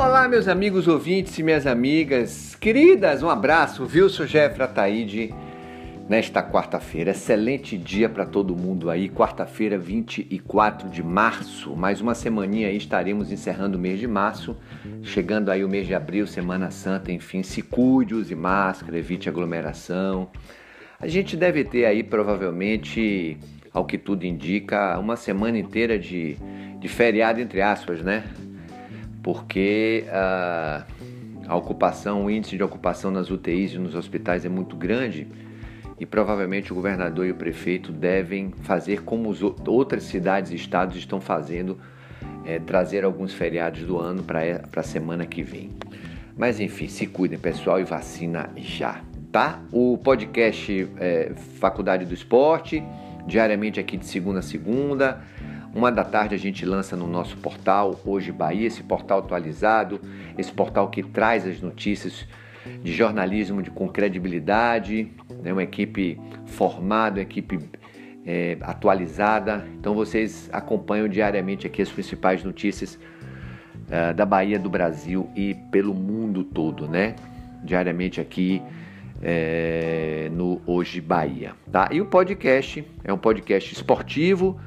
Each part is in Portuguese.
Olá, meus amigos ouvintes e minhas amigas queridas, um abraço, Wilson Jeffra Taide, nesta quarta-feira. Excelente dia para todo mundo aí, quarta-feira, 24 de março. Mais uma semaninha aí, estaremos encerrando o mês de março, chegando aí o mês de abril, Semana Santa, enfim, se cuide, use máscara, evite aglomeração. A gente deve ter aí, provavelmente, ao que tudo indica, uma semana inteira de, de feriado, entre aspas, né? Porque a, a ocupação, o índice de ocupação nas UTIs e nos hospitais é muito grande e provavelmente o governador e o prefeito devem fazer como outras cidades e estados estão fazendo, é, trazer alguns feriados do ano para a semana que vem. Mas enfim, se cuidem pessoal e vacina já, tá? O podcast é, Faculdade do Esporte, diariamente aqui de segunda a segunda. Uma da tarde a gente lança no nosso portal Hoje Bahia, esse portal atualizado, esse portal que traz as notícias de jornalismo de, com credibilidade, né? uma equipe formada, uma equipe é, atualizada. Então vocês acompanham diariamente aqui as principais notícias uh, da Bahia, do Brasil e pelo mundo todo, né? Diariamente aqui é, no Hoje Bahia, tá? E o podcast é um podcast esportivo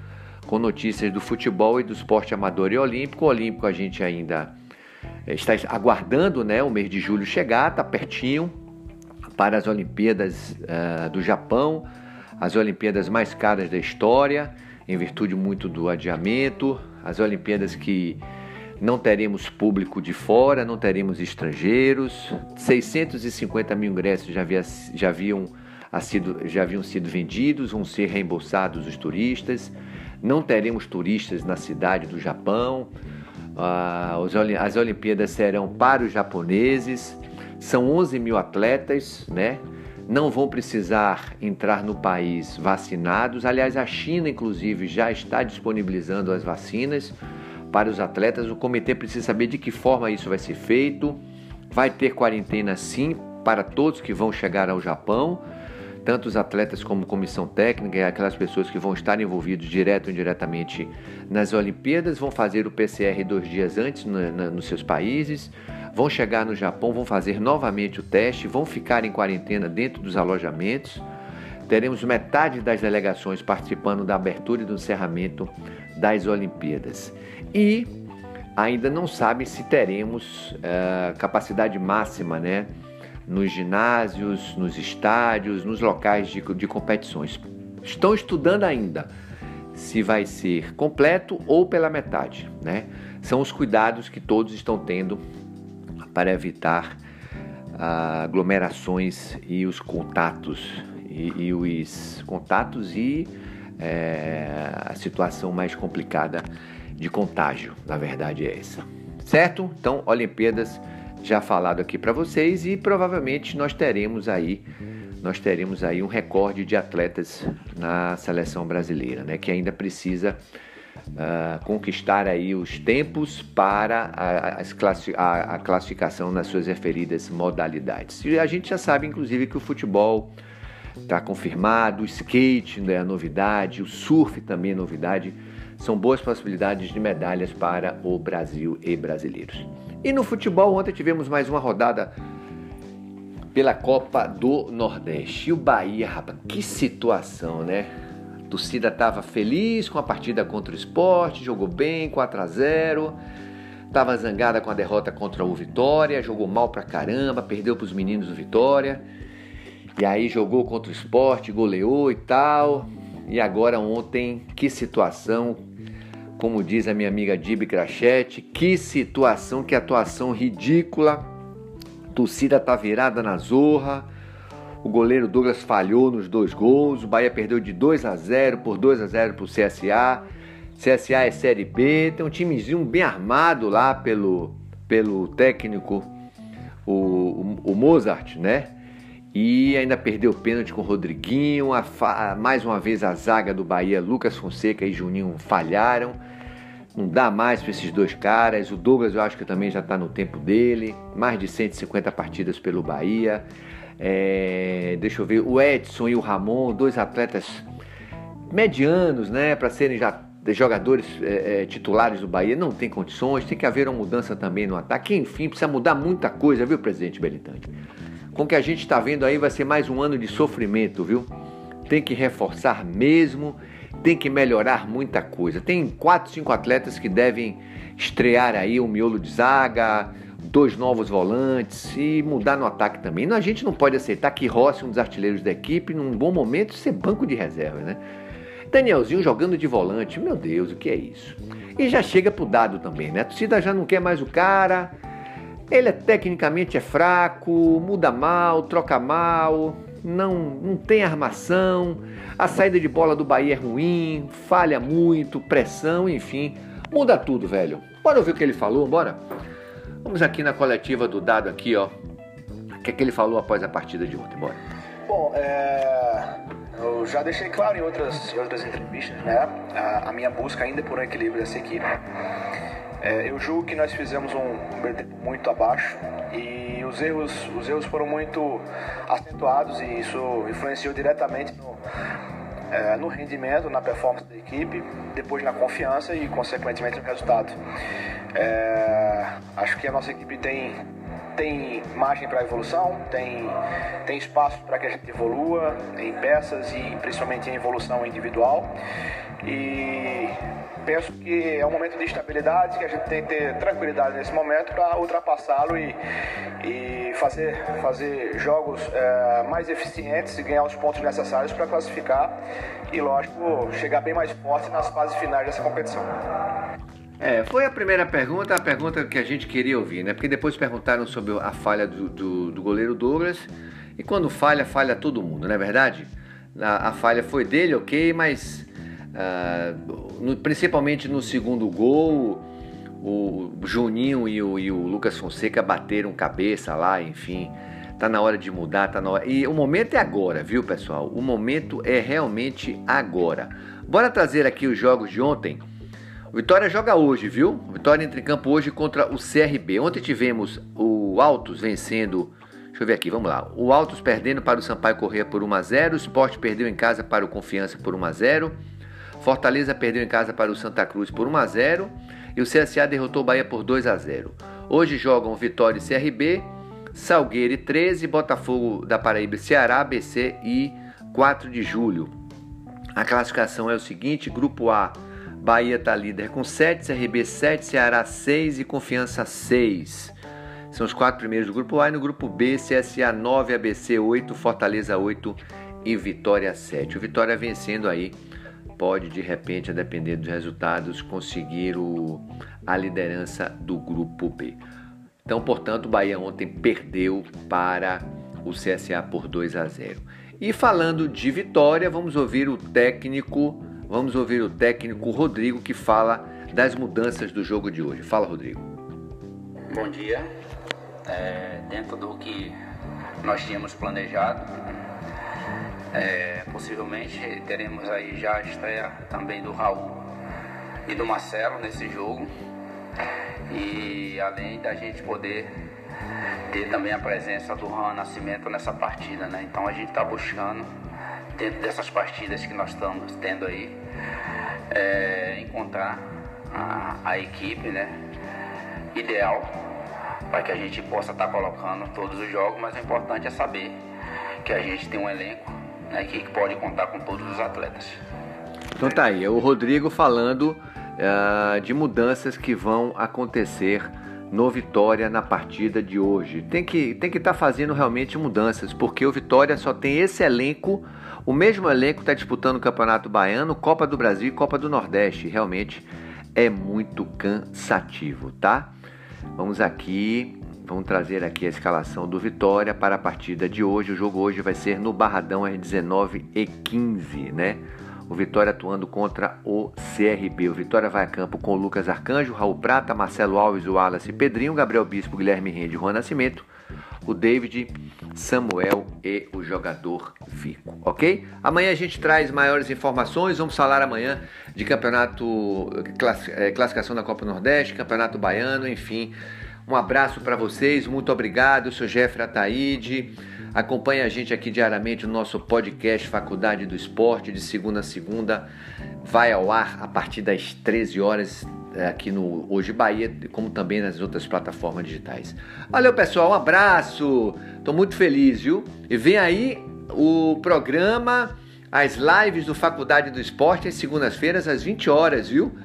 com notícias do futebol e do esporte amador e olímpico. O olímpico a gente ainda eh, está aguardando né, o mês de julho chegar, está pertinho para as Olimpíadas uh, do Japão, as Olimpíadas mais caras da história, em virtude muito do adiamento, as Olimpíadas que não teremos público de fora, não teremos estrangeiros, 650 mil ingressos já, havia, já, haviam, já haviam sido vendidos, vão ser reembolsados os turistas não teremos turistas na cidade do Japão. Ah, as Olimpíadas serão para os japoneses. São 11 mil atletas, né? Não vão precisar entrar no país vacinados. Aliás, a China, inclusive, já está disponibilizando as vacinas para os atletas. O comitê precisa saber de que forma isso vai ser feito. Vai ter quarentena, sim, para todos que vão chegar ao Japão tanto os atletas como comissão técnica e aquelas pessoas que vão estar envolvidos direto ou indiretamente nas Olimpíadas vão fazer o PCR dois dias antes na, nos seus países, vão chegar no Japão, vão fazer novamente o teste, vão ficar em quarentena dentro dos alojamentos. Teremos metade das delegações participando da abertura e do encerramento das Olimpíadas. E ainda não sabem se teremos uh, capacidade máxima, né? Nos ginásios, nos estádios, nos locais de, de competições. Estão estudando ainda se vai ser completo ou pela metade, né? São os cuidados que todos estão tendo para evitar ah, aglomerações e os contatos e, e os contatos e é, a situação mais complicada de contágio, na verdade é essa, certo? Então, Olimpíadas já falado aqui para vocês e provavelmente nós teremos aí nós teremos aí um recorde de atletas na seleção brasileira, né, que ainda precisa uh, conquistar aí os tempos para a, a, a, classificação nas suas referidas modalidades. E a gente já sabe, inclusive, que o futebol está confirmado, o skate é a novidade, o surf também é novidade. São boas possibilidades de medalhas para o Brasil e brasileiros. E no futebol, ontem tivemos mais uma rodada pela Copa do Nordeste. E o Bahia, rapaz, que situação, né? A torcida estava feliz com a partida contra o esporte, jogou bem, 4 a 0 Estava zangada com a derrota contra o Vitória, jogou mal pra caramba, perdeu para os meninos do Vitória. E aí jogou contra o esporte, goleou e tal. E agora ontem, que situação, como diz a minha amiga Dibi Crachete, que situação, que atuação ridícula. A torcida tá virada na zorra. O goleiro Douglas falhou nos dois gols. O Bahia perdeu de 2 a 0 por 2 a 0 pro CSA. CSA é Série B, tem um timezinho bem armado lá pelo, pelo técnico, o, o, o Mozart, né? E ainda perdeu o pênalti com o Rodriguinho. Mais uma vez a zaga do Bahia, Lucas Fonseca e Juninho falharam. Não dá mais para esses dois caras. O Douglas eu acho que também já está no tempo dele. Mais de 150 partidas pelo Bahia. É, deixa eu ver, o Edson e o Ramon, dois atletas medianos, né, para serem já jogadores é, é, titulares do Bahia não tem condições, tem que haver uma mudança também no ataque. Enfim, precisa mudar muita coisa, viu, presidente Belitante? Com o que a gente está vendo aí, vai ser mais um ano de sofrimento, viu? Tem que reforçar mesmo, tem que melhorar muita coisa. Tem quatro, cinco atletas que devem estrear aí um miolo de zaga, dois novos volantes e mudar no ataque também. A gente não pode aceitar que Rossi, um dos artilheiros da equipe, num bom momento, ser banco de reserva, né? Danielzinho jogando de volante, meu Deus, o que é isso? E já chega pro dado também, né? A torcida já não quer mais o cara, ele é, tecnicamente é fraco, muda mal, troca mal, não, não tem armação, a saída de bola do Bahia é ruim, falha muito, pressão, enfim, muda tudo, velho. Bora ouvir o que ele falou, bora? Vamos aqui na coletiva do dado aqui, ó. O que é que ele falou após a partida de ontem, bora. Bom, é... Eu já deixei claro em outras, outras entrevistas, né? A, a, minha busca ainda por um equilíbrio dessa equipe. É, eu julgo que nós fizemos um primeiro tempo muito abaixo e os erros, os erros foram muito acentuados e isso influenciou diretamente no, é, no rendimento, na performance da equipe, depois na confiança e, consequentemente, no resultado. É, acho que a nossa equipe tem tem margem para evolução, tem, tem espaço para que a gente evolua em peças e principalmente em evolução individual. E penso que é um momento de estabilidade, que a gente tem que ter tranquilidade nesse momento para ultrapassá-lo e, e fazer, fazer jogos é, mais eficientes e ganhar os pontos necessários para classificar e, lógico, chegar bem mais forte nas fases finais dessa competição. É, foi a primeira pergunta, a pergunta que a gente queria ouvir, né? Porque depois perguntaram sobre a falha do, do, do goleiro Douglas. E quando falha, falha todo mundo, não é verdade? A, a falha foi dele, ok, mas uh, no, principalmente no segundo gol, o Juninho e o, e o Lucas Fonseca bateram cabeça lá, enfim. Tá na hora de mudar, tá na hora. E o momento é agora, viu, pessoal? O momento é realmente agora. Bora trazer aqui os jogos de ontem. Vitória joga hoje, viu? Vitória entra em campo hoje contra o CRB. Ontem tivemos o Altos vencendo. Deixa eu ver aqui, vamos lá. O Altos perdendo para o Sampaio Corrêa por 1 a 0, o Sport perdeu em casa para o Confiança por 1 a 0, Fortaleza perdeu em casa para o Santa Cruz por 1 a 0 e o CSA derrotou o Bahia por 2 a 0. Hoje jogam Vitória e CRB, Salgueiro e 13, Botafogo da Paraíba Ceará, ABC e 4 de julho. A classificação é o seguinte: Grupo A Bahia está líder com 7, CRB 7, Ceará 6 e Confiança 6. São os quatro primeiros do grupo A e no grupo B, CSA 9, ABC 8, Fortaleza 8 e Vitória 7. O Vitória vencendo aí pode de repente, a depender dos resultados, conseguir o, a liderança do grupo B. Então, portanto, o Bahia ontem perdeu para o CSA por 2 a 0. E falando de vitória, vamos ouvir o técnico Vamos ouvir o técnico Rodrigo que fala das mudanças do jogo de hoje. Fala, Rodrigo. Bom dia. É, dentro do que nós tínhamos planejado, é, possivelmente teremos aí já a estreia também do Raul e do Marcelo nesse jogo. E além da gente poder ter também a presença do Juan Nascimento nessa partida, né? Então a gente está buscando dentro dessas partidas que nós estamos tendo aí, é, encontrar a, a, equipe né, ideal para que a gente possa estar tá colocando todos os jogos, mas o importante é saber que a gente tem um elenco né, que pode contar com todos os atletas. Então tá aí, é o Rodrigo falando uh, de mudanças que vão acontecer no Vitória na partida de hoje. Tem que tem que estar tá fazendo realmente mudanças, porque o Vitória só tem esse elenco o mesmo elenco está disputando o Campeonato Baiano, Copa do Brasil e Copa do Nordeste. Realmente é muito cansativo, tá? Vamos aqui, vamos trazer aqui a escalação do Vitória para a partida de hoje. O jogo hoje vai ser no Barradão às 19h15, né? O Vitória atuando contra o CRB. O Vitória vai a campo com Lucas Arcanjo, Raul Prata, Marcelo Alves, o Wallace Pedrinho, Gabriel Bispo, Guilherme Rende Juan Nascimento o David, Samuel e o jogador Vico, ok? Amanhã a gente traz maiores informações, vamos falar amanhã de campeonato, eh, classificação da Copa Nordeste, campeonato baiano, enfim. Um abraço para vocês, muito obrigado. Eu sou Jeffrey Ataíde. Acompanhe a gente aqui diariamente no nosso podcast Faculdade do Esporte, de segunda a segunda. Vai ao ar a partir das 13 horas é, aqui no Hoje Bahia, como também nas outras plataformas digitais. Valeu, pessoal, um abraço. Tô muito feliz, viu? E vem aí o programa, as lives do Faculdade do Esporte, às segundas-feiras, às 20 horas, viu?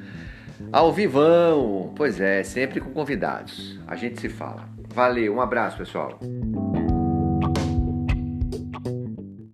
Ao vivão. Pois é, sempre com convidados. A gente se fala. Valeu, um abraço, pessoal.